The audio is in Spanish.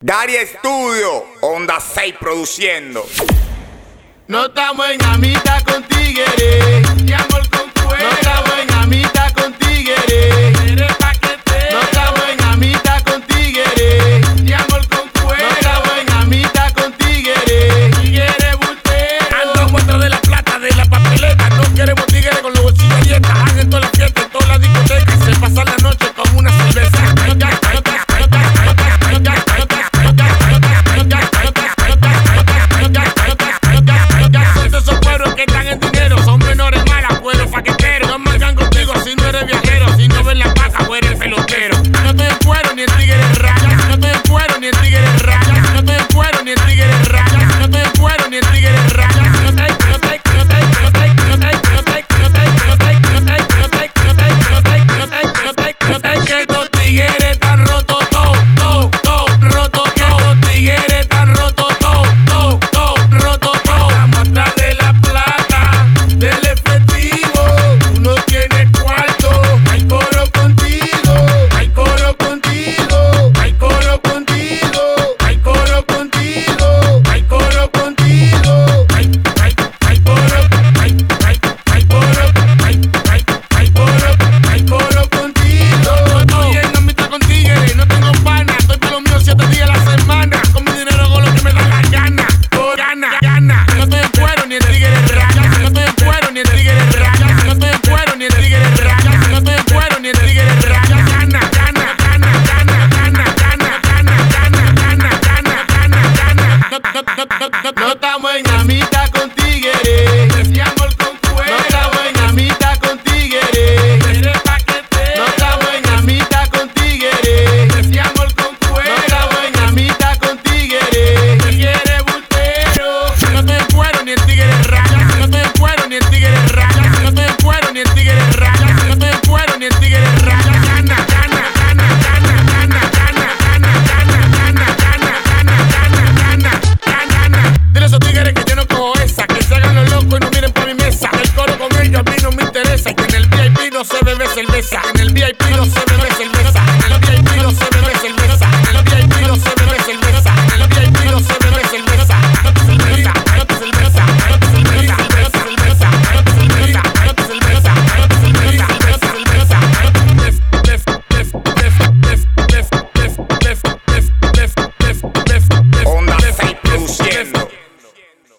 Daria Estudio, Onda 6 produciendo. No estamos en amita con tigres, amor con fuego. No estamos en amita cuero, no te cuero ni el tigre raya, no te cuero ni el siete días la semana. Con mi dinero con lo que me da la gana. Por gana, gana. No estoy en cuero ni en tigre de raya. No estoy en cuero ni en tigre de raya. No estoy en cuero ni en tigre de raya. No estoy en cuero ni en tigre de raya. Gana, gana, gana, gana, gana, gana, gana, gana, gana, gana, gana. sorpresa.